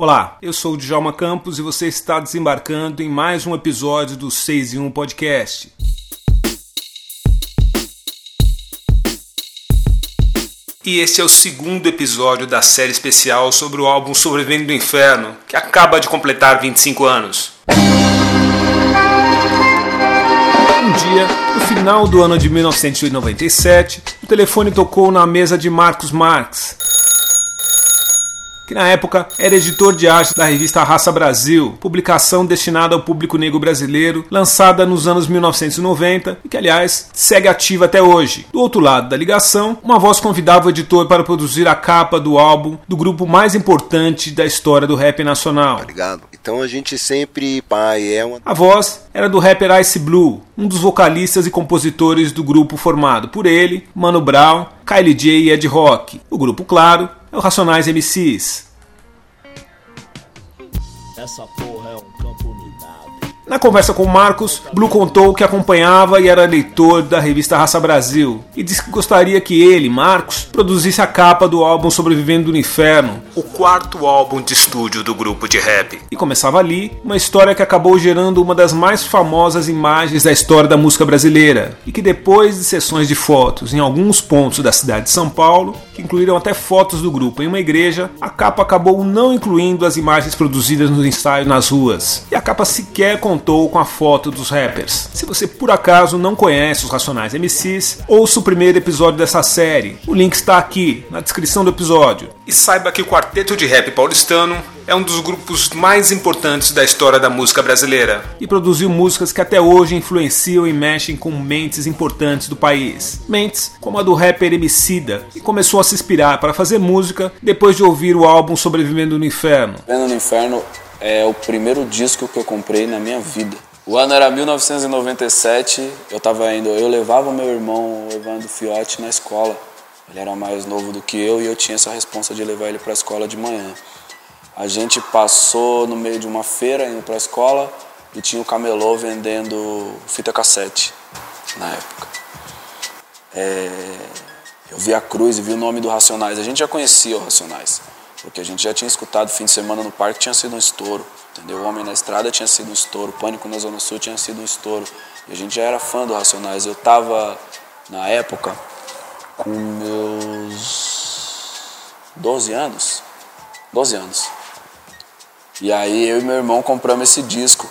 Olá, eu sou o Djalma Campos e você está desembarcando em mais um episódio do 6 em 1 Podcast. E esse é o segundo episódio da série especial sobre o álbum Sobrevivendo do Inferno, que acaba de completar 25 anos. Um dia, no final do ano de 1997, o telefone tocou na mesa de Marcos Marx, que na época era editor de arte da revista Raça Brasil, publicação destinada ao público negro brasileiro, lançada nos anos 1990 e que, aliás, segue ativa até hoje. Do outro lado da ligação, uma voz convidava o editor para produzir a capa do álbum do grupo mais importante da história do rap nacional. Obrigado. Então a gente sempre, pai, é uma. A voz era do rapper Ice Blue, um dos vocalistas e compositores do grupo formado por ele, Mano Brown, Kylie J e Ed Rock. O grupo, claro, é o Racionais MCs. Essa porra é um campo. Na conversa com Marcos, Blue contou que acompanhava e era leitor da revista Raça Brasil e disse que gostaria que ele, Marcos, produzisse a capa do álbum Sobrevivendo no Inferno, o quarto álbum de estúdio do grupo de rap. E começava ali uma história que acabou gerando uma das mais famosas imagens da história da música brasileira e que depois de sessões de fotos em alguns pontos da cidade de São Paulo, que incluíram até fotos do grupo em uma igreja, a capa acabou não incluindo as imagens produzidas no ensaio nas ruas. E a capa sequer contou com a foto dos rappers. Se você por acaso não conhece os Racionais MCs, ouça o primeiro episódio dessa série. O link está aqui na descrição do episódio. E saiba que o Quarteto de Rap Paulistano é um dos grupos mais importantes da história da música brasileira e produziu músicas que até hoje influenciam e mexem com mentes importantes do país. Mentes como a do rapper Emicida, que começou a se inspirar para fazer música depois de ouvir o álbum Sobrevivendo no Inferno. Sobrevivendo no Inferno é o primeiro disco que eu comprei na minha vida. O ano era 1997, eu tava indo, eu levava meu irmão Evandro Fiotti na escola. Ele era mais novo do que eu e eu tinha essa responsa de levar ele para a escola de manhã. A gente passou no meio de uma feira indo para a escola e tinha o camelô vendendo fita cassete na época. É, eu vi a cruz e vi o nome do Racionais. A gente já conhecia o Racionais, porque a gente já tinha escutado fim de semana no parque, tinha sido um estouro. Entendeu? O Homem na Estrada tinha sido um estouro, Pânico na Zona Sul tinha sido um estouro. E a gente já era fã do Racionais. Eu estava, na época, com meus 12 anos. 12 anos. E aí eu e meu irmão compramos esse disco.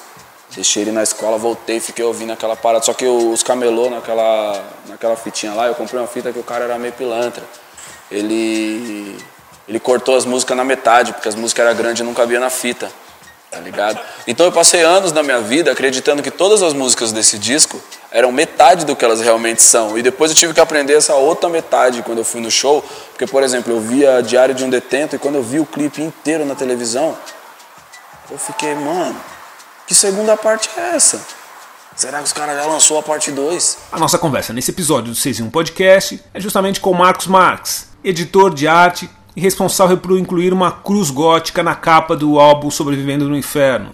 Deixei ele na escola, voltei, fiquei ouvindo aquela parada. Só que os camelô naquela, naquela fitinha lá, eu comprei uma fita que o cara era meio pilantra. Ele, ele cortou as músicas na metade, porque as músicas eram grandes e não cabia na fita. Tá ligado? Então eu passei anos na minha vida acreditando que todas as músicas desse disco eram metade do que elas realmente são. E depois eu tive que aprender essa outra metade quando eu fui no show. Porque, por exemplo, eu via Diário de um Detento e quando eu vi o clipe inteiro na televisão, eu fiquei, mano, que segunda parte é essa? Será que os caras já lançou a parte 2? A nossa conversa nesse episódio do 6 em 1 Podcast é justamente com Marcos Marx, editor de arte e responsável por incluir uma cruz gótica na capa do álbum Sobrevivendo no Inferno.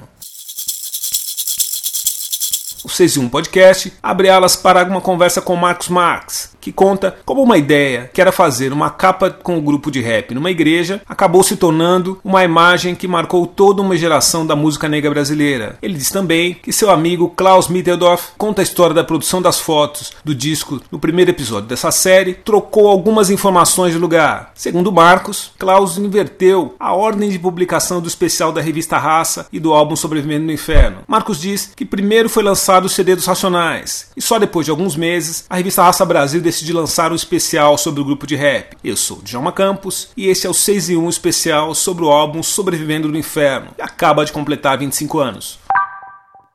O 6 em 1 Podcast abre alas para uma conversa com Marcos Marx, que conta como uma ideia, que era fazer uma capa com o um grupo de rap numa igreja, acabou se tornando uma imagem que marcou toda uma geração da música negra brasileira. Ele diz também que seu amigo Klaus Mitteldorf conta a história da produção das fotos do disco no primeiro episódio dessa série, trocou algumas informações de lugar. Segundo Marcos, Klaus inverteu a ordem de publicação do especial da revista Raça e do álbum Sobrevivendo no Inferno. Marcos diz que primeiro foi lançado o CD dos Racionais e só depois de alguns meses a revista Raça Brasil decidi lançar um especial sobre o grupo de rap. Eu sou o Djalma Campos e esse é o 6 em 1 especial sobre o álbum Sobrevivendo no Inferno, que acaba de completar 25 anos.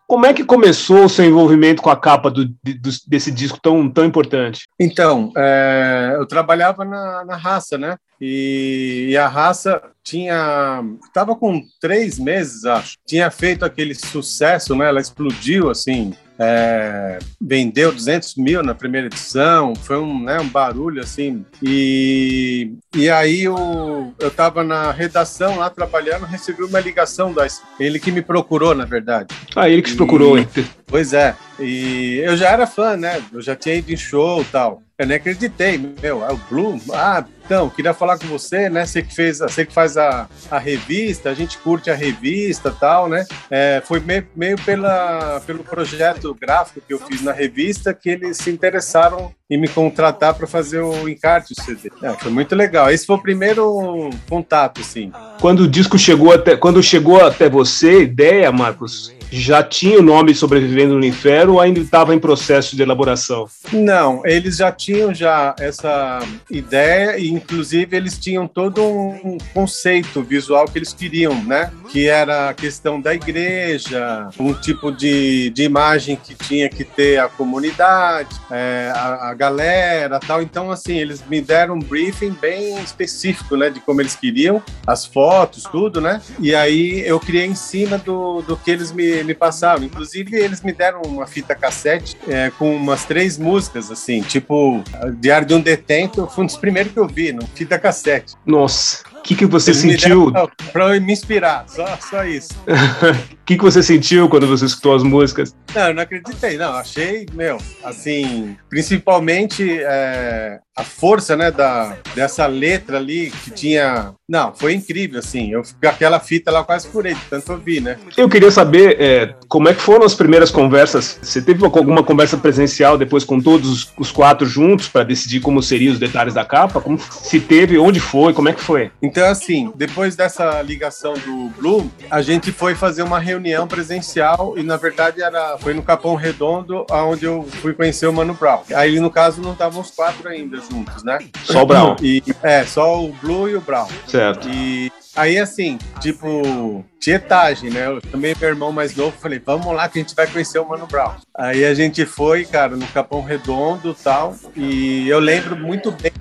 Como é que começou o seu envolvimento com a capa do, do, desse disco tão, tão importante? Então, é, eu trabalhava na, na raça, né? E, e, a raça tinha. Estava com três meses, acho. Tinha feito aquele sucesso, né? Ela explodiu assim é, vendeu 200 mil na primeira edição, foi um, né, um barulho assim. E, e aí eu estava na redação lá trabalhando, recebi uma ligação da ele que me procurou, na verdade. Ah, ele que te procurou, hein? Pois é. E eu já era fã, né? Eu já tinha ido em show e tal. Eu nem acreditei, meu, é o Blue? Ah, então, queria falar com você, né? Você que fez, você que faz a, a revista, a gente curte a revista tal, né? É, foi meio, meio pela, pelo projeto gráfico que eu fiz na revista que eles se interessaram em me contratar para fazer o encarte do CD. É, foi muito legal. Esse foi o primeiro contato, assim. Quando o disco chegou até, quando chegou até você, ideia, Marcos, já tinha o nome Sobrevivendo no Inferno ou ainda estava em processo de elaboração? Não, eles já tinham já essa ideia e inclusive eles tinham todo um conceito visual que eles queriam, né? Que era a questão da igreja, um tipo de, de imagem que tinha que ter a comunidade, é, a, a galera, tal. Então assim, eles me deram um briefing bem específico, né? De como eles queriam, as fotos, tudo, né? E aí eu criei em cima do, do que eles me me, passaram. Inclusive, eles me deram uma fita cassete é, com umas três músicas, assim, tipo Diário de um Detento, foi um dos primeiros que eu vi, no fita cassete. Nossa, o que, que você eles sentiu? Para me inspirar, só, só isso. O que, que você sentiu quando você escutou as músicas? Não, eu não acreditei, não. Achei, meu, assim, principalmente é, a força, né, da, dessa letra ali que tinha. Não, foi incrível, assim. Eu aquela fita lá quase furei, tanto eu vi, né? Eu queria saber é, como é que foram as primeiras conversas. Você teve alguma conversa presencial depois com todos os quatro juntos para decidir como seriam os detalhes da capa? Como se teve, onde foi, como é que foi? Então, assim, depois dessa ligação do Blue, a gente foi fazer uma reunião presencial e, na verdade, era foi no Capão Redondo, onde eu fui conhecer o Mano Brown. Aí, no caso, não estavam os quatro ainda juntos, né? Só o Brown. E, é, só o Blue e o Brown. Certo. E Aí, assim, tipo, tietagem, né? Eu também, meu irmão mais novo, falei, vamos lá que a gente vai conhecer o Mano Brown. Aí a gente foi, cara, no Capão Redondo e tal, e eu lembro muito bem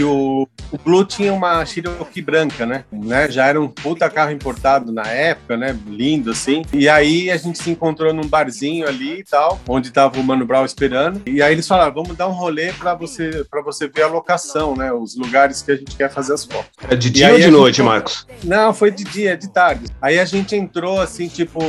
que o, o Blue tinha uma Cherokee branca, né? né? Já era um puta carro importado na época, né? Lindo, assim. E aí a gente se encontrou num barzinho ali e tal, onde tava o Mano Brown esperando. E aí eles falaram, vamos dar um rolê pra você, pra você ver a locação, né? Os lugares que a gente quer fazer as fotos. É de dia ou de noite, gente... Marcos? Não, foi de dia, de tarde. Aí a gente entrou, assim, tipo,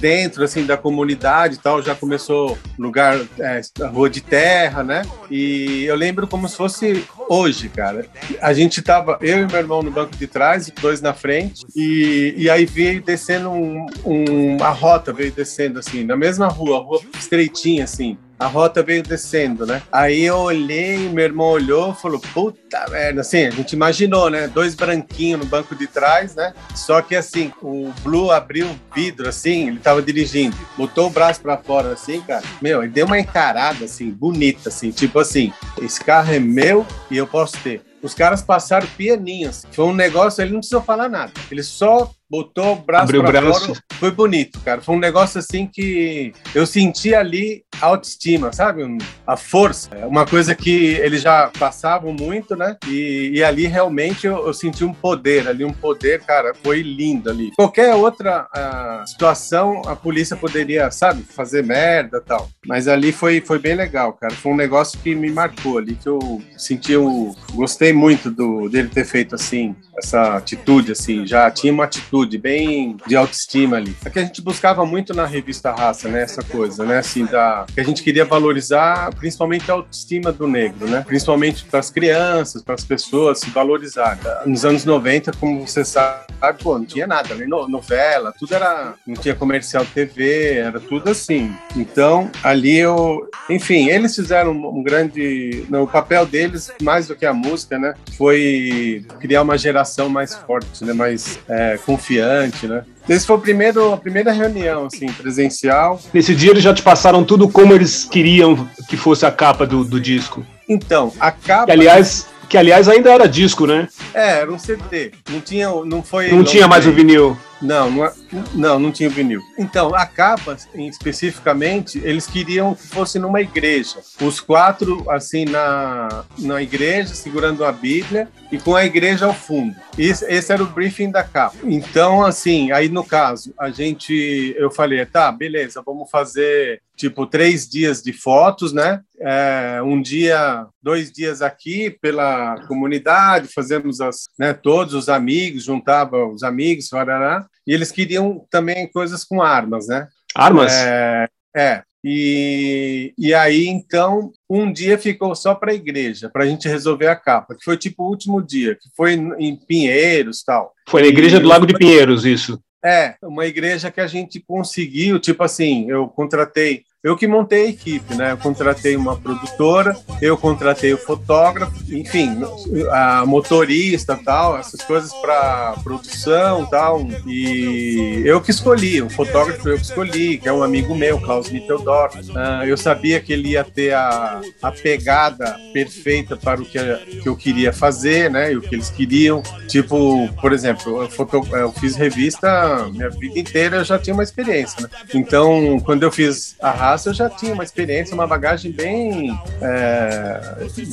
dentro, assim, da comunidade e tal, já começou lugar, é, rua de terra, né? E eu lembro como se fosse hoje, cara. A gente tava, eu e meu irmão no banco de trás, dois na frente, e, e aí veio descendo um, um, uma rota, veio descendo, assim, na mesma rua, rua estreitinha, assim a rota veio descendo, né? Aí eu olhei, meu irmão olhou, falou, puta merda, assim, a gente imaginou, né? Dois branquinhos no banco de trás, né? Só que assim, o Blue abriu o vidro, assim, ele tava dirigindo, botou o braço para fora, assim, cara, meu, ele deu uma encarada, assim, bonita, assim, tipo assim, esse carro é meu e eu posso ter. Os caras passaram pianinhos. Assim. Foi um negócio, ele não precisou falar nada. Ele só botou o braço Abriu pra braço. fora. Foi bonito, cara. Foi um negócio assim que eu senti ali autoestima, sabe? A força. É uma coisa que eles já passavam muito, né? E, e ali realmente eu, eu, senti um poder ali, um poder, cara, foi lindo ali. Qualquer outra uh, situação, a polícia poderia, sabe, fazer merda e tal. Mas ali foi, foi bem legal, cara. Foi um negócio que me marcou ali, que eu senti, eu gostei muito do, dele ter feito assim, essa atitude, assim, já tinha uma atitude bem de autoestima ali. É que a gente buscava muito na revista Raça, né, essa coisa, né, assim, da, que a gente queria valorizar principalmente a autoestima do negro, né, principalmente para as crianças, para as pessoas se valorizarem. Nos anos 90, como você sabe, pô, não tinha nada, né, novela, tudo era, não tinha comercial TV, era tudo assim. Então, ali eu, enfim, eles fizeram um grande, no papel deles, mais do que a música, né, foi criar uma geração mais forte, né? Mais é, confiante, né? Esse foi o primeiro, a primeira reunião, assim, presencial. Nesse dia eles já te passaram tudo como eles queriam que fosse a capa do, do disco. Então, a capa. Que, aliás, que aliás ainda era disco, né? É, era um CD. Não tinha, não foi. Não tinha mais o vinil. Não, não, é, não, não tinha vinil. Então, a capa, especificamente, eles queriam que fosse numa igreja. Os quatro, assim, na, na igreja, segurando a Bíblia e com a igreja ao fundo. Esse, esse era o briefing da capa. Então, assim, aí no caso, a gente, eu falei, tá, beleza, vamos fazer tipo três dias de fotos, né? É, um dia, dois dias aqui pela comunidade, fazemos as, né, todos os amigos, juntava os amigos, varará, e eles queriam também coisas com armas, né? Armas? É, É, e, e aí, então, um dia ficou só para a igreja, para a gente resolver a capa, que foi tipo o último dia, que foi em Pinheiros tal. Foi na igreja do Lago de Pinheiros, isso. É, uma igreja que a gente conseguiu, tipo assim, eu contratei eu que montei a equipe, né? Eu contratei uma produtora, eu contratei o fotógrafo, enfim, a motorista, tal, essas coisas para produção, tal. E eu que escolhi, o fotógrafo eu que escolhi, que é um amigo meu, Klaus Mitteldorf. Uh, eu sabia que ele ia ter a, a pegada perfeita para o que, que eu queria fazer, né? E o que eles queriam. Tipo, por exemplo, eu, foto, eu fiz revista minha vida inteira, eu já tinha uma experiência, né? Então, quando eu fiz a eu já tinha uma experiência, uma bagagem bem é,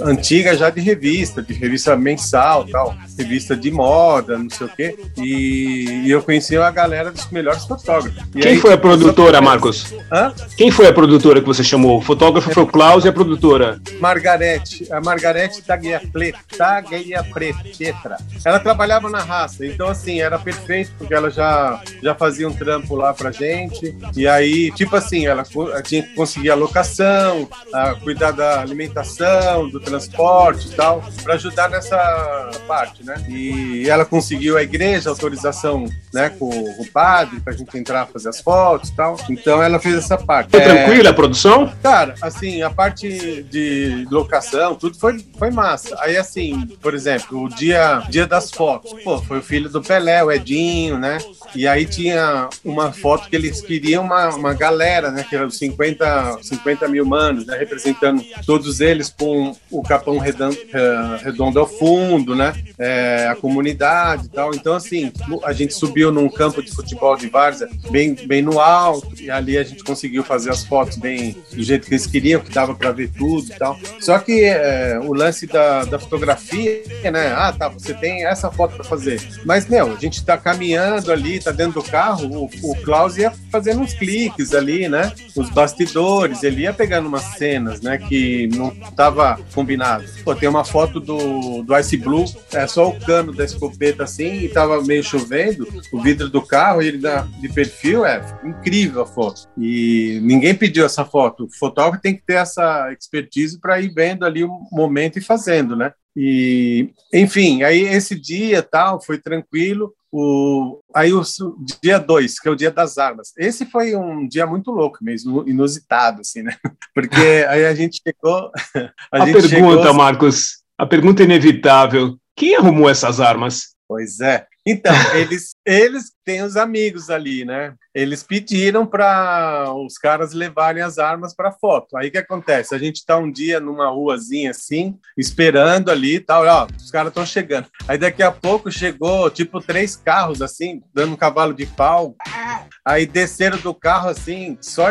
antiga já de revista, de revista mensal, tal, revista de moda, não sei o quê. E, e eu conheci a galera dos melhores fotógrafos. E Quem aí, foi a produtora, Marcos? Hã? Quem foi a produtora que você chamou? O fotógrafo foi o Klaus e a produtora? Margarete, a Margarete Tagliapretra. Ela trabalhava na raça, então assim, era perfeito, porque ela já, já fazia um trampo lá pra gente. E aí, tipo assim, ela tinha que conseguir a locação, a cuidar da alimentação, do transporte e tal, para ajudar nessa parte, né? E ela conseguiu a igreja, autorização, né, com o padre, para a gente entrar fazer as fotos e tal. Então ela fez essa parte. Foi é... tranquila a produção? Cara, assim, a parte de locação, tudo foi, foi massa. Aí, assim, por exemplo, o dia, dia das fotos, pô, foi o filho do Pelé, o Edinho, né? E aí tinha uma foto que eles queriam uma, uma galera, né? Que era os 50, 50 mil manos, né? Representando todos eles com o capão redondo, eh, redondo ao fundo, né? É, a comunidade e tal. Então, assim, a gente subiu num campo de futebol de várzea bem, bem no alto, e ali a gente conseguiu fazer as fotos bem do jeito que eles queriam, que dava para ver tudo e tal. Só que é, o lance da, da fotografia, né? Ah, tá, você tem essa foto para fazer. Mas, meu, a gente tá caminhando ali, tá dentro do carro, o, o Klaus ia fazendo uns cliques ali, né? Os bastidores, ele ia pegando umas cenas, né? Que não tava combinado. Pô, tem uma foto do, do Ice Blue, é só o cano da escopeta assim, e tava meio chovendo, o vidro do carro, e ele dá de perfil, é incrível a foto. E ninguém pediu essa foto. O fotógrafo tem que ter essa expertise para ir vendo ali o momento e fazendo, né? E, enfim, aí esse dia tal foi tranquilo. O, aí o dia 2, que é o dia das armas. Esse foi um dia muito louco mesmo, inusitado, assim, né? Porque aí a gente chegou. A, a gente pergunta, chegou... Marcos, a pergunta inevitável: quem arrumou essas armas? Pois é. Então, eles, eles têm os amigos ali, né? Eles pediram para os caras levarem as armas para foto. Aí que acontece? A gente está um dia numa ruazinha assim, esperando ali e tal, ó, os caras estão chegando. Aí daqui a pouco chegou, tipo, três carros assim, dando um cavalo de pau. Aí desceram do carro assim, só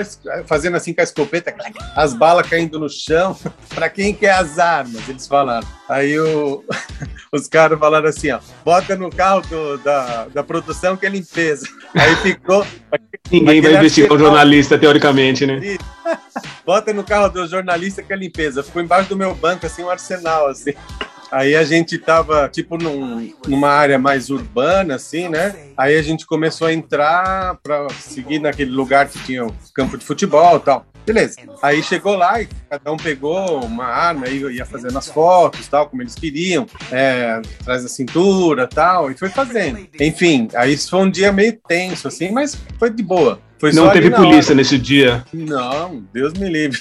fazendo assim com a escopeta, as balas caindo no chão. para quem quer as armas? Eles falaram. Aí o, os caras falaram assim, ó, bota no carro do, da, da produção que é limpeza. Aí ficou. Ninguém vai investigar o jornalista, teoricamente, né? Bota no carro do jornalista que é limpeza. Ficou embaixo do meu banco, assim, um arsenal, assim. Aí a gente tava, tipo, num, numa área mais urbana, assim, né? Aí a gente começou a entrar para seguir naquele lugar que tinha o campo de futebol e tal. Beleza. Aí chegou lá e cada um pegou uma arma e ia fazendo as fotos, tal, como eles queriam, é, atrás da cintura tal, e foi fazendo. Enfim, aí isso foi um dia meio tenso, assim, mas foi de boa. Foi Não teve polícia hora. nesse dia? Não, Deus me livre.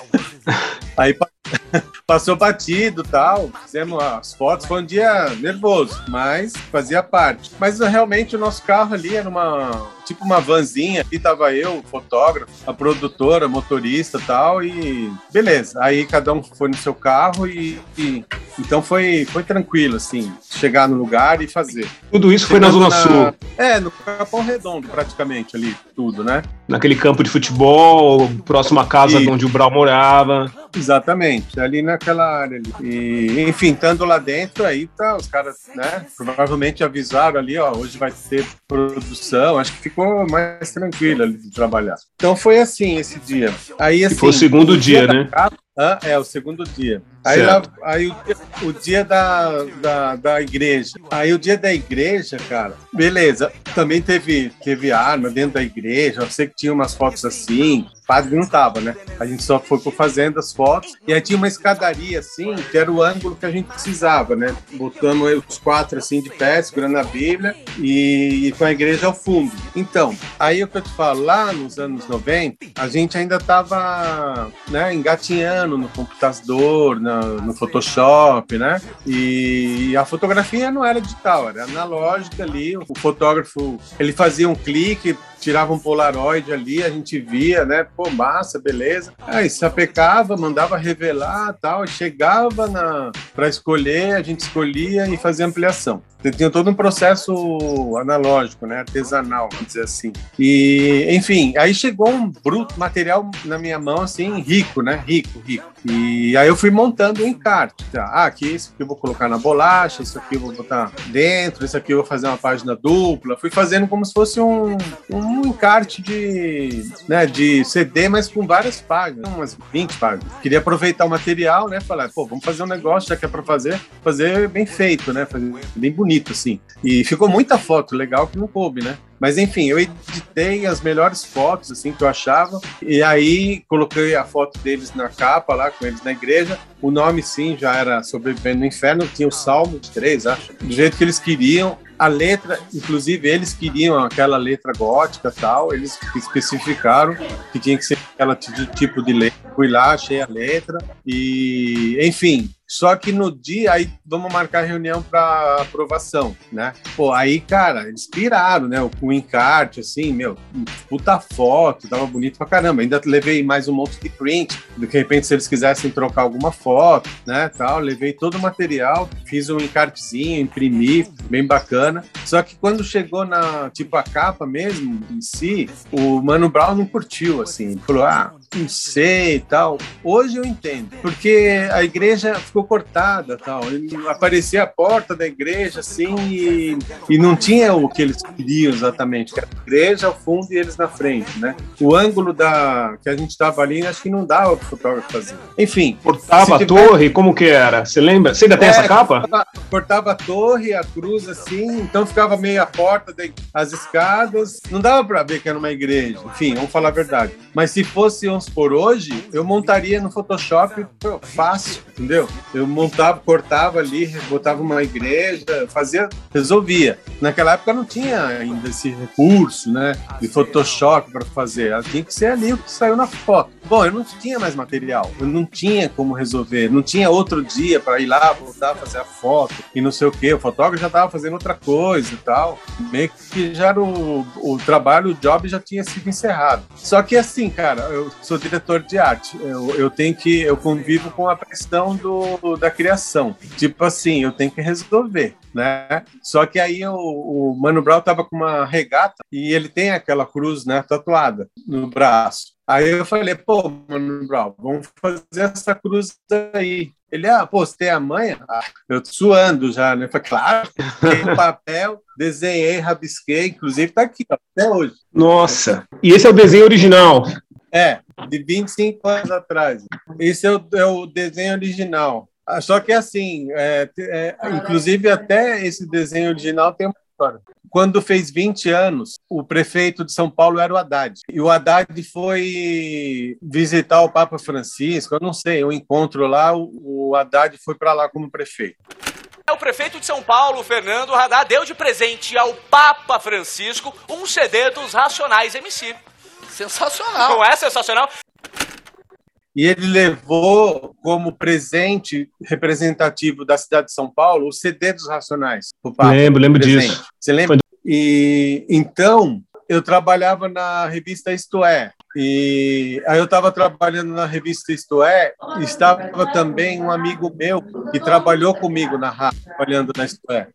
aí passou batido tal, fizemos as fotos, foi um dia nervoso, mas fazia parte. Mas realmente o nosso carro ali era uma tipo uma vanzinha, aqui tava eu, fotógrafo, a produtora, motorista tal, e beleza. Aí cada um foi no seu carro e, e então foi, foi tranquilo, assim, chegar no lugar e fazer. Tudo isso Chegando foi na Zona na, Sul? É, no Capão Redondo, praticamente, ali, tudo, né? Naquele campo de futebol, próximo à casa e... onde o Brau morava. Exatamente, ali naquela área ali. E, enfim, estando lá dentro, aí tá, os caras, né, provavelmente avisaram ali, ó, hoje vai ter produção, acho que ficou mais tranquilo ali de trabalhar. Então foi assim esse dia. Aí, assim, foi o segundo dia, dia né? Capa, ah, é, o segundo dia. Aí, lá, aí o, o, dia da, da, da igreja. Aí o dia da igreja, cara, beleza. Também teve, teve arma dentro da igreja. Eu sei que tinha umas fotos assim. padre não tava, né? A gente só foi fazendo as fotos e aí tinha uma escadaria assim, que era o ângulo que a gente precisava, né? Botando os quatro assim de pé, segurando a Bíblia e, e com a igreja ao fundo. Então, aí o que eu te falo, lá nos anos 90, a gente ainda tava né, engatinhando no computador, no, Photoshop, né? E a fotografia não era digital, era analógica ali. O fotógrafo, ele fazia um clique, tirava um polaroid ali, a gente via, né? Pô, massa, beleza. Aí sapecava, mandava revelar tal, chegava na para escolher, a gente escolhia e fazia ampliação. Tinha todo um processo analógico, né? Artesanal, vamos dizer assim. E, enfim, aí chegou um bruto material na minha mão, assim, rico, né? Rico, rico. E aí eu fui montando o um encarte. Ah, aqui, isso aqui eu vou colocar na bolacha, isso aqui eu vou botar dentro, isso aqui eu vou fazer uma página dupla. Fui fazendo como se fosse um, um encarte de, né, de CD, mas com várias páginas, umas 20 páginas. Queria aproveitar o material, né? Falar, pô, vamos fazer um negócio, já que é pra fazer, fazer bem feito, né? Fazer bem bonito, assim. E ficou muita foto legal que não coube, né? Mas enfim, eu editei as melhores fotos assim que eu achava e aí coloquei a foto deles na capa lá com eles na igreja. O nome sim já era Sobrevivendo no Inferno, tinha o Salmo 3, acho, do jeito que eles queriam. A letra, inclusive eles queriam aquela letra gótica tal, eles especificaram que tinha que ser aquela tipo de letra. Fui lá, achei a letra e, enfim, só que no dia, aí vamos marcar reunião para aprovação, né? Pô, aí, cara, eles piraram, né? O encarte, assim, meu, puta foto, tava bonito pra caramba. Ainda levei mais um monte de print, de repente, se eles quisessem trocar alguma foto, né? Tal, levei todo o material, fiz um encartezinho, imprimi, bem bacana. Só que quando chegou na, tipo, a capa mesmo, em si, o Mano Brown não curtiu, assim, falou, ah, sei e tal. Hoje eu entendo, porque a igreja ficou cortada, tal. Aparecia a porta da igreja assim e, e não tinha o que eles queriam exatamente, que era a igreja ao fundo e eles na frente, né? O ângulo da que a gente estava ali, acho que não dava para o fotógrafo fazer. Enfim, cortava a torre, como que era? Você lembra? Você ainda tem é, essa capa? Cortava, cortava, a torre, a cruz assim, então ficava meio a porta, as escadas, não dava para ver que era uma igreja. Enfim, vamos falar a verdade. Mas se fosse por hoje, eu montaria no Photoshop fácil, entendeu? Eu montava, cortava ali, botava uma igreja, fazia, resolvia. Naquela época não tinha ainda esse recurso, né, de Photoshop para fazer. Ela tinha que ser ali o que saiu na foto. Bom, eu não tinha mais material, eu não tinha como resolver, não tinha outro dia para ir lá, voltar, fazer a foto e não sei o que. O fotógrafo já estava fazendo outra coisa e tal. Meio que já era o, o trabalho, o job já tinha sido encerrado. Só que assim, cara, eu sou diretor de arte, eu, eu tenho que, eu convivo com a questão do, da criação. Tipo assim, eu tenho que resolver né? Só que aí o, o Mano Brown tava com uma regata e ele tem aquela cruz, né, tatuada no braço. Aí eu falei, pô, Mano Brown, vamos fazer essa cruz aí. Ele, ah, pô, você tem a manha? Ah, eu suando já, né? Eu falei, claro, tem papel, desenhei, rabisquei, inclusive tá aqui, ó, até hoje. Nossa, e esse é o desenho original? É, de 25 anos atrás. Esse é o, é o desenho original. Ah, só que assim, é, é, inclusive até esse desenho original tem uma história. Quando fez 20 anos, o prefeito de São Paulo era o Haddad. E o Haddad foi visitar o Papa Francisco, eu não sei, um encontro lá, o Haddad foi para lá como prefeito. O prefeito de São Paulo, Fernando Haddad, deu de presente ao Papa Francisco um CD dos Racionais MC. Sensacional. Não é sensacional? e ele levou como presente representativo da cidade de São Paulo o CD dos Racionais. lembro, lembro presente. disso. Você lembra? E então eu trabalhava na revista Isto É, e aí eu estava trabalhando na revista Isto É, estava também um amigo meu que trabalhou comigo na rádio, trabalhando na Isto É,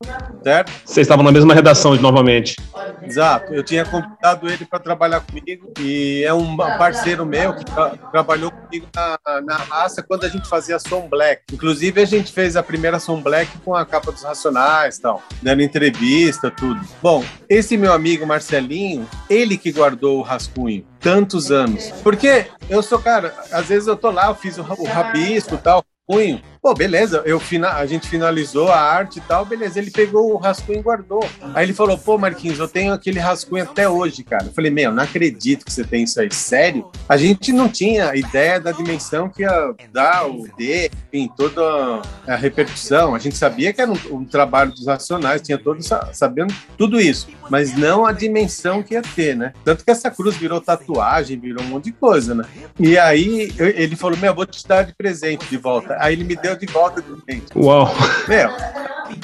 certo? Vocês estavam na mesma redação novamente. Exato, eu tinha convidado ele para trabalhar comigo e é um parceiro meu que tra trabalhou comigo na, na raça quando a gente fazia Som Black. Inclusive a gente fez a primeira Som Black com a capa dos Racionais tal, dando entrevista, tudo. Bom, esse meu amigo Marcelinho, ele que guardou o rascunho tantos anos. Porque eu sou, cara, às vezes eu tô lá, eu fiz o, rabisco e tal, punho, Pô, beleza, eu, a gente finalizou a arte e tal, beleza. Ele pegou o rascunho e guardou. Aí ele falou, pô, Marquinhos, eu tenho aquele rascunho até hoje, cara. Eu falei, meu, não acredito que você tem isso aí. Sério? A gente não tinha ideia da dimensão que ia dar o D, enfim, toda a repercussão. A gente sabia que era um, um trabalho dos Racionais, tinha todos sabendo tudo isso, mas não a dimensão que ia ter, né? Tanto que essa cruz virou tatuagem, virou um monte de coisa, né? E aí ele falou, meu, vou te dar de presente de volta. Aí ele me deu de volta de presente. Uau! Meu,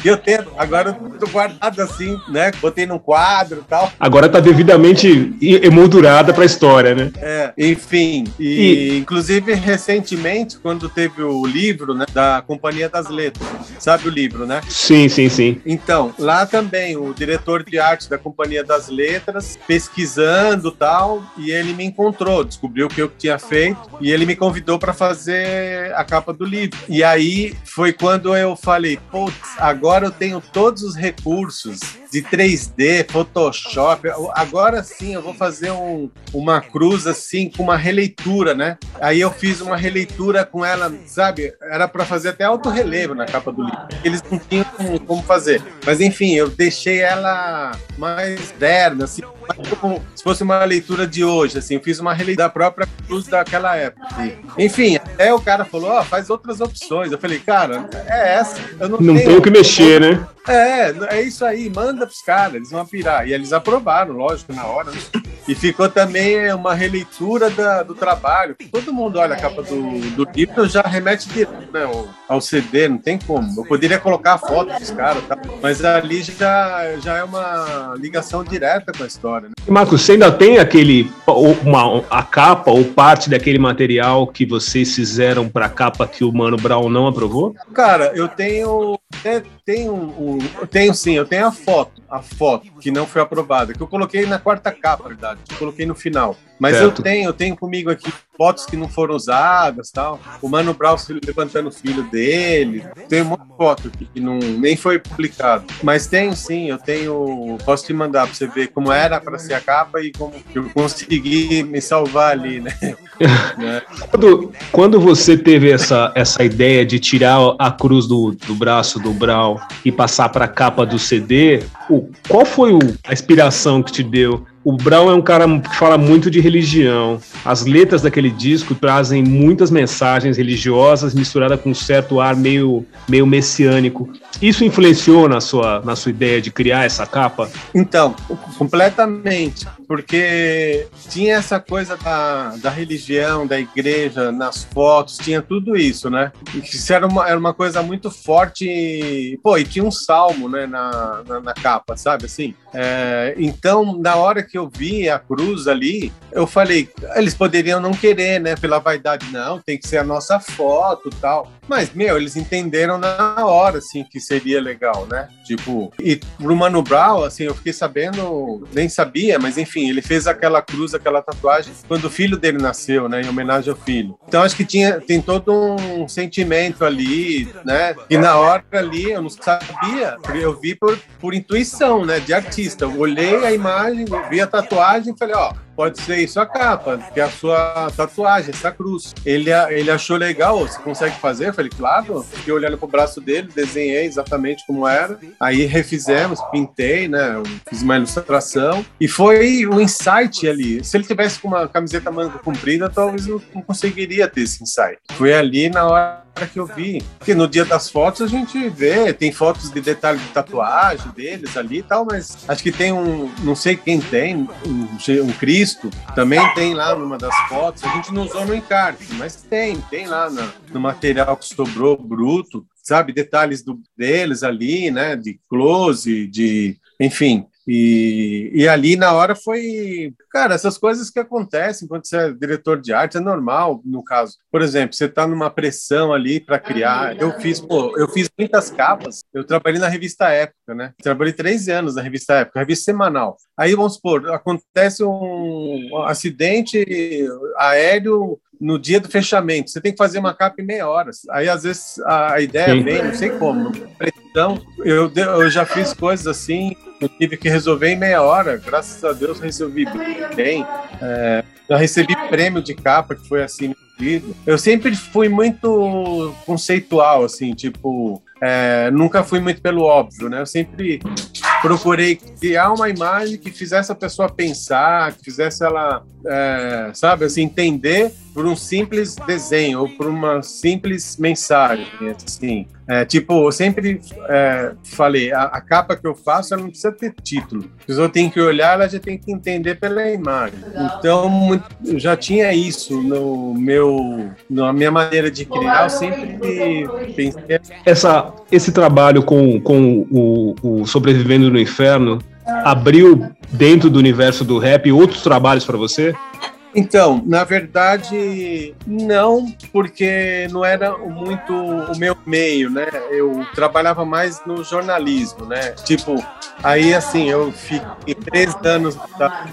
eu tenho, agora eu tô guardado assim, né? Botei num quadro e tal. Agora tá devidamente emoldurada pra história, né? É, enfim. E, e, inclusive, recentemente, quando teve o livro, né, da Companhia das Letras, sabe o livro, né? Sim, sim, sim. Então, lá também, o diretor de arte da Companhia das Letras, pesquisando tal, e ele me encontrou, descobriu o que eu tinha feito, e ele me convidou para fazer a capa do livro. E aí foi quando eu falei, putz, agora eu tenho todos os recursos de 3D, Photoshop. Agora sim eu vou fazer um, uma cruz assim com uma releitura, né? Aí eu fiz uma releitura com ela, sabe? Era para fazer até alto relevo na capa do livro. Eles não tinham como, como fazer. Mas enfim, eu deixei ela mais moderna, assim, como se fosse uma leitura de hoje, assim, eu fiz uma releitura da própria cruz daquela época. Enfim, até o cara falou, ó, oh, faz outras opções. Eu falei, cara, é essa. Eu não, não tenho, tem o que mexer, né? É, é isso aí, manda pros caras, eles vão pirar. E eles aprovaram, lógico, na hora. Né? E ficou também uma releitura da, do trabalho. Todo mundo olha a capa do, do livro já remete direto né, ao, CD, não tem como. Eu poderia colocar a foto dos caras, tá? mas ali já, já é uma ligação direta com a história. Né? Marcos, você ainda tem aquele, uma, a capa ou parte daquele material que vocês fizeram para a capa que o Mano Brown não aprovou? Cara, eu tenho, tenho, um, tenho sim, eu tenho a foto, a foto que não foi aprovada, que eu coloquei na quarta capa, verdade, eu coloquei no final. Mas certo. eu tenho, eu tenho comigo aqui fotos que não foram usadas, tal. O Mano Brown levantando o filho dele. Tem uma foto que não, nem foi publicado. Mas tenho sim, eu tenho. Posso te mandar para você ver como era para ser a capa e como eu consegui me salvar ali, né? né? quando, quando você teve essa, essa ideia de tirar a cruz do, do braço do Brown e passar para a capa do CD, o, qual foi o, a inspiração que te deu? O Brown é um cara que fala muito de religião. As letras daquele disco trazem muitas mensagens religiosas misturadas com um certo ar meio, meio messiânico. Isso influenciou na sua, na sua ideia de criar essa capa? Então, completamente. Porque tinha essa coisa da, da religião, da igreja, nas fotos, tinha tudo isso, né? Isso era uma, era uma coisa muito forte. Pô, e tinha um salmo, né, na, na, na capa, sabe assim? É, então, na hora que eu vi a cruz ali, eu falei, eles poderiam não querer, né, pela vaidade, não, tem que ser a nossa foto tal. Mas, meu, eles entenderam na hora, assim, que seria legal, né? Tipo, e pro Mano Brown, assim, eu fiquei sabendo, nem sabia, mas enfim, ele fez aquela cruz, aquela tatuagem quando o filho dele nasceu, né, em homenagem ao filho. Então, acho que tinha, tem todo um sentimento ali, né? E na hora ali, eu não sabia, eu vi por, por intuição, né, de artista. Eu olhei a imagem, vi a tatuagem e falei, ó, pode ser isso a capa, que é a sua tatuagem, essa cruz. Ele, ele achou legal, você consegue fazer? Eu falei, claro. Fiquei olhando pro braço dele, desenhei exatamente como era. Aí refizemos, pintei, né? Fiz uma ilustração. E foi um insight ali. Se ele tivesse com uma camiseta manga comprida, talvez eu não conseguiria ter esse insight. Foi ali na hora que eu vi. Porque no dia das fotos a gente vê, tem fotos de detalhe de tatuagem deles ali e tal, mas acho que tem um, não sei quem tem, um, um Cristo, também tem lá numa das fotos. A gente não usou no encarte, mas tem, tem lá no, no material que sobrou bruto, sabe? Detalhes do, deles ali, né? De close, de. Enfim, e, e ali na hora foi, cara, essas coisas que acontecem quando você é diretor de arte é normal, no caso. Por exemplo, você está numa pressão ali para criar. Eu fiz, pô, eu fiz muitas capas. Eu trabalhei na revista Época, né? Trabalhei três anos na revista Época, revista semanal. Aí vamos supor, acontece um acidente aéreo no dia do fechamento. Você tem que fazer uma capa em meia hora. Aí, às vezes, a ideia Sim. vem, não sei como. Então, eu, eu já fiz coisas assim, eu tive que resolver em meia hora. Graças a Deus, resolvi bem. É, já recebi prêmio de capa, que foi assim. Eu sempre fui muito conceitual, assim, tipo, é, nunca fui muito pelo óbvio, né? Eu sempre procurei criar uma imagem que fizesse a pessoa pensar, que fizesse ela, é, sabe, assim, entender por um simples desenho ou por uma simples mensagem, assim. É, tipo, eu sempre é, falei, a, a, capa que eu faço ela não precisa ter título. A pessoa tem que olhar, ela já tem que entender pela imagem. Então, eu já tinha isso no meu, na minha maneira de criar, eu sempre pensei... Essa, esse trabalho com, com o, o Sobrevivendo no Inferno abriu dentro do universo do rap outros trabalhos para você? Então, na verdade, não, porque não era muito o meu meio, né? Eu trabalhava mais no jornalismo, né? Tipo, aí assim, eu fiquei três anos da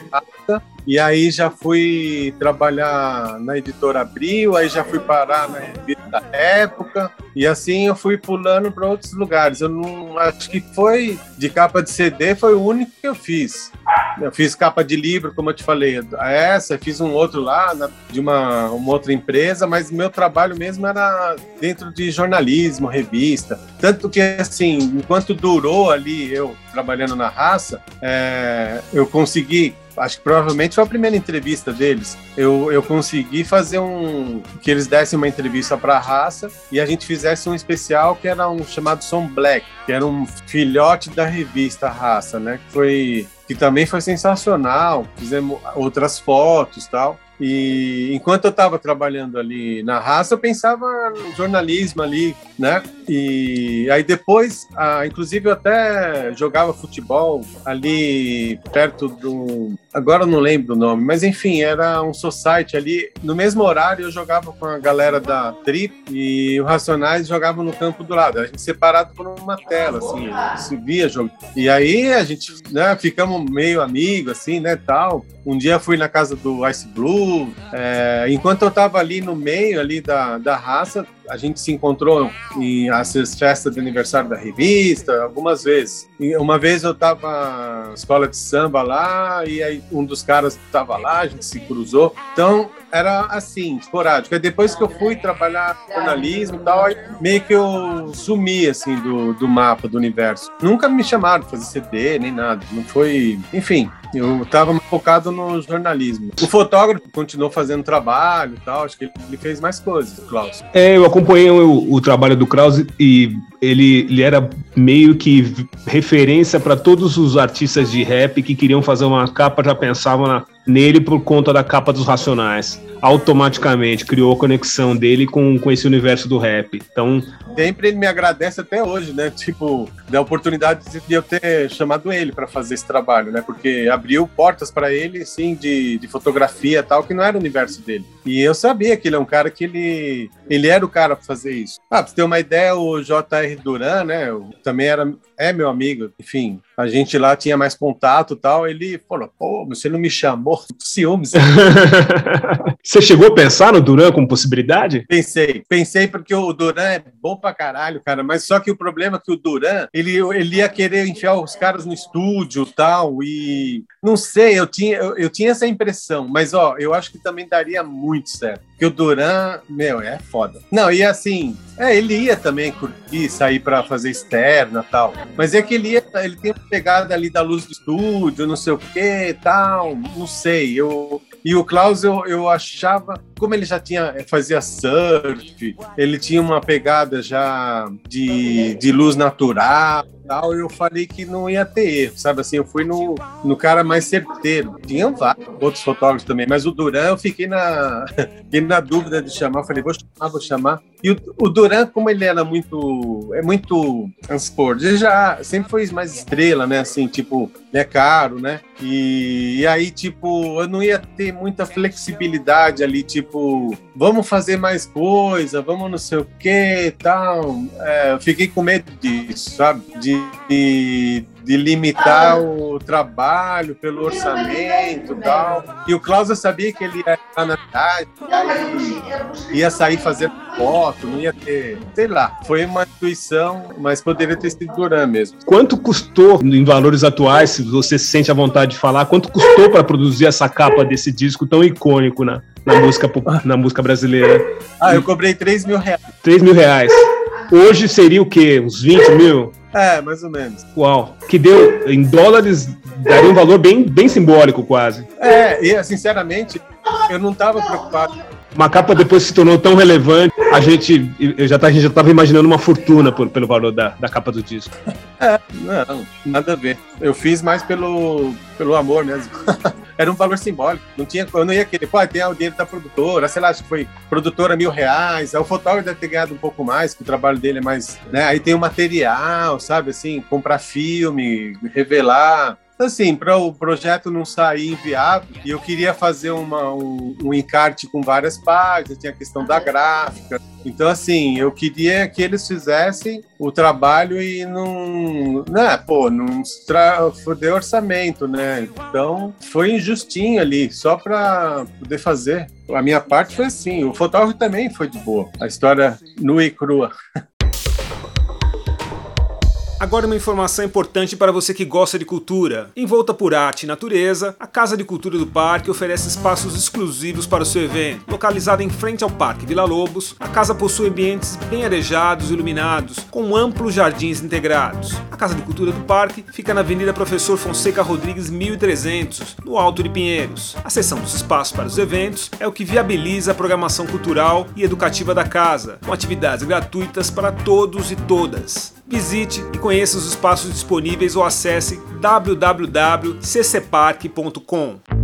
e aí já fui trabalhar na editora Abril, aí já fui parar na revista Época, e assim eu fui pulando para outros lugares. Eu não acho que foi de capa de CD, foi o único que eu fiz. Eu fiz capa de livro, como eu te falei, essa, fiz um outro lá de uma, uma outra empresa, mas meu trabalho mesmo era dentro de jornalismo, revista. Tanto que, assim, enquanto durou ali eu trabalhando na raça, é, eu consegui acho que provavelmente foi a primeira entrevista deles. Eu, eu consegui fazer um. que eles dessem uma entrevista para a raça e a gente fizesse um especial que era um chamado Som Black, que era um filhote da revista Raça, né? Que foi. Que também foi sensacional. Fizemos outras fotos tal. E enquanto eu estava trabalhando ali na raça, eu pensava no jornalismo ali, né? E aí depois, ah, inclusive eu até jogava futebol ali perto do. Agora eu não lembro o nome, mas enfim, era um society ali. No mesmo horário eu jogava com a galera da Trip e o Racionais jogavam no campo do lado. A gente separado por uma tela, assim, se via jogo. E aí a gente, né, ficamos meio amigos, assim, né, tal. Um dia fui na casa do Ice Blue. É, enquanto eu tava ali no meio ali da, da raça, a gente se encontrou em essas festas de aniversário da revista, algumas vezes. E uma vez eu estava na escola de samba lá, e aí um dos caras estava lá, a gente se cruzou. Então, era assim, esporádico. Aí depois que eu fui trabalhar jornalismo e tal, meio que eu sumi, assim, do, do mapa do universo. Nunca me chamaram para fazer CD, nem nada. Não foi... Enfim, eu estava focado no jornalismo. O fotógrafo continuou fazendo trabalho e tal, acho que ele fez mais coisas, Klaus. É, eu acompanhei o, o trabalho do Krause e ele, ele era meio que referência para todos os artistas de rap que queriam fazer uma capa, já pensavam na, nele por conta da capa dos Racionais. Automaticamente criou a conexão dele com, com esse universo do rap. Então. Sempre ele me agradece até hoje, né? Tipo, da oportunidade de eu ter chamado ele para fazer esse trabalho, né? Porque abriu portas para ele, sim, de, de fotografia e tal, que não era o universo dele. E eu sabia que ele é um cara que ele, ele era o cara para fazer isso. Ah, pra você ter uma ideia, o J.R. Duran, né? Também era, é meu amigo, enfim, a gente lá tinha mais contato e tal. Ele falou: pô, você não me chamou, ciúmes. você chegou a pensar no Duran como possibilidade? Pensei, pensei porque o Duran é bom pra caralho, cara, mas só que o problema é que o Duran, ele, ele ia querer enfiar os caras no estúdio tal, e não sei, eu tinha, eu, eu tinha essa impressão, mas ó, eu acho que também daria muito certo. Porque o Duran, meu, é foda. Não, e assim, é, ele ia também curtir, sair para fazer externa tal. Mas é que ele ia, ele tem uma pegada ali da luz do estúdio, não sei o que tal, não sei. Eu, e o Klaus, eu, eu achava, como ele já tinha, fazia surf, ele tinha uma pegada já de, de luz natural, tal, eu falei que não ia ter erro, sabe? Assim, eu fui no, no cara mais certeiro. Tinha vários outros fotógrafos também, mas o Duran eu fiquei na, fiquei na dúvida de chamar. Eu falei, vou chamar, vou chamar. E o, o Duran, como ele era muito. É muito. Transpor, ele já sempre foi mais estrela, né? Assim, tipo, é caro, né? E, e aí, tipo, eu não ia ter muita flexibilidade ali, tipo, vamos fazer mais coisa, vamos não sei o que tal. É, eu fiquei com medo disso, sabe? De, de, de limitar o trabalho pelo orçamento e tal. E o Klaus sabia que ele ia estar na cidade, ia sair fazendo foto, não ia ter, sei lá. Foi uma intuição, mas poderia ter sido Duran mesmo. Quanto custou, em valores atuais, se você se sente à vontade de falar, quanto custou para produzir essa capa desse disco tão icônico, né? na música, na música brasileira. Ah, eu cobrei 3 mil reais. 3 mil reais. Hoje seria o quê? Uns 20 mil? É, mais ou menos. Uau. Que deu, em dólares, daria um valor bem, bem simbólico, quase. É, e sinceramente, eu não estava preocupado uma capa depois se tornou tão relevante, a gente, eu já, tá, a gente já estava imaginando uma fortuna por, pelo valor da, da capa do disco. É, não, nada a ver. Eu fiz mais pelo, pelo amor mesmo. Era um valor simbólico. Não tinha, eu não ia querer, pô, tem o dinheiro da produtora, sei lá, acho que foi produtora mil reais. O fotógrafo deve ter ganhado um pouco mais, que o trabalho dele é mais. Né? Aí tem o material, sabe, assim, comprar filme, revelar assim, para o projeto não sair inviável, eu queria fazer uma, um, um, encarte com várias páginas, tinha a questão da gráfica. Então, assim, eu queria que eles fizessem o trabalho e não. Né, pô, não foder orçamento, né? Então, foi injustinho ali, só para poder fazer. A minha parte foi assim, o fotógrafo também foi de boa. A história nua e crua. Agora uma informação importante para você que gosta de cultura. Envolta por arte e natureza, a Casa de Cultura do Parque oferece espaços exclusivos para o seu evento. Localizada em frente ao Parque Vila Lobos, a casa possui ambientes bem arejados e iluminados, com amplos jardins integrados. A Casa de Cultura do Parque fica na Avenida Professor Fonseca Rodrigues 1300, no Alto de Pinheiros. A seção dos espaços para os eventos é o que viabiliza a programação cultural e educativa da casa, com atividades gratuitas para todos e todas. Visite e conheça os espaços disponíveis ou acesse www.ccpark.com.